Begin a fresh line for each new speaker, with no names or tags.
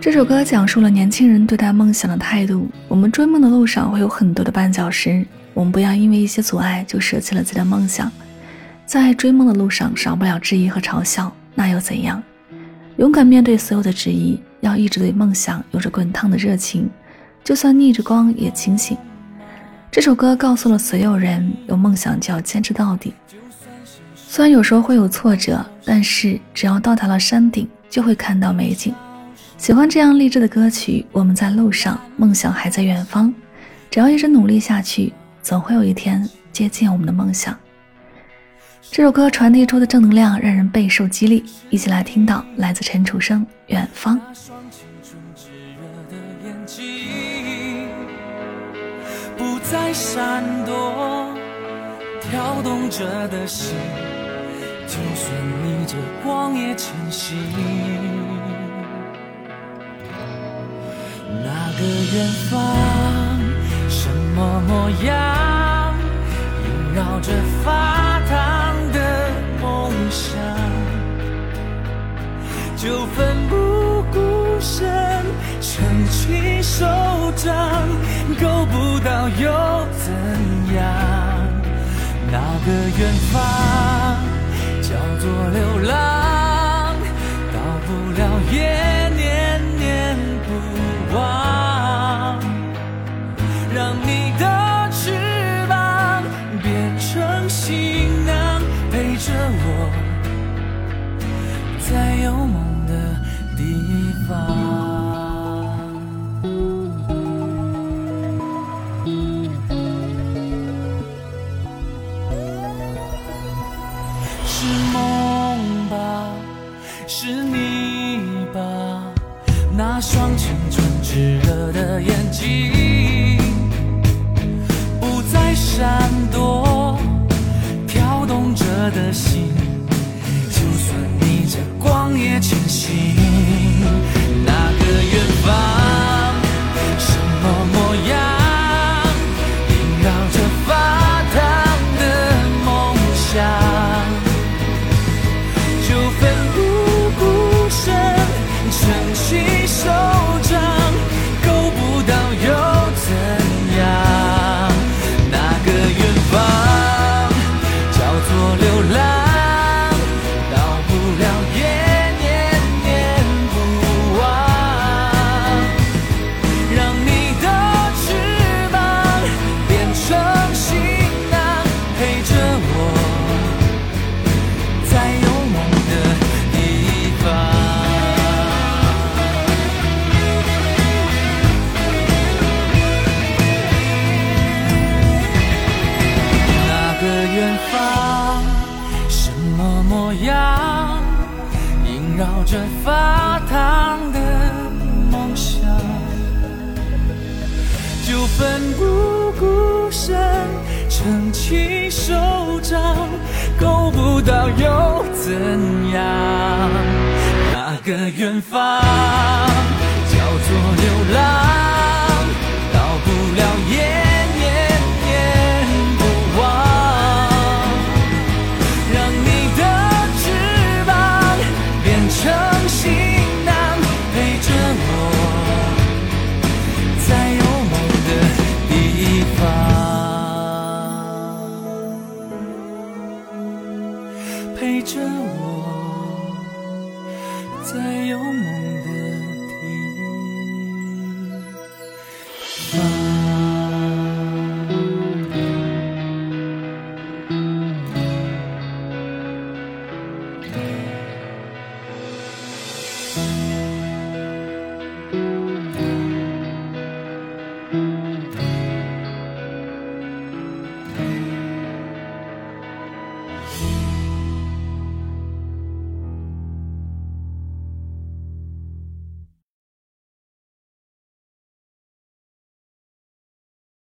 这首歌讲述了年轻人对待梦想的态度。我们追梦的路上会有很多的绊脚石，我们不要因为一些阻碍就舍弃了自己的梦想。在追梦的路上，少不了质疑和嘲笑，那又怎样？勇敢面对所有的质疑，要一直对梦想有着滚烫的热情，就算逆着光也清醒。这首歌告诉了所有人，有梦想就要坚持到底。虽然有时候会有挫折，但是只要到达了山顶，就会看到美景。喜欢这样励志的歌曲，我们在路上，梦想还在远方。只要一直努力下去，总会有一天接近我们的梦想。这首歌传递出的正能量让人备受激励，一起来听到来自陈楚生《远方》。
不再闪躲，跳动着的心，就算逆着光也前行。那个远方，什么模样，萦绕着发烫的梦想。就奋不顾身撑起手掌，够不到又怎样？那个远方做流浪，是你吧，那双青春炙热的眼睛，不再闪躲，跳动着的心，就算逆着光也远方，什么模样？萦。绕着发烫的梦想，就奋不顾身撑起手掌，够不到又怎样？那个远方叫做流浪，着我，在有梦。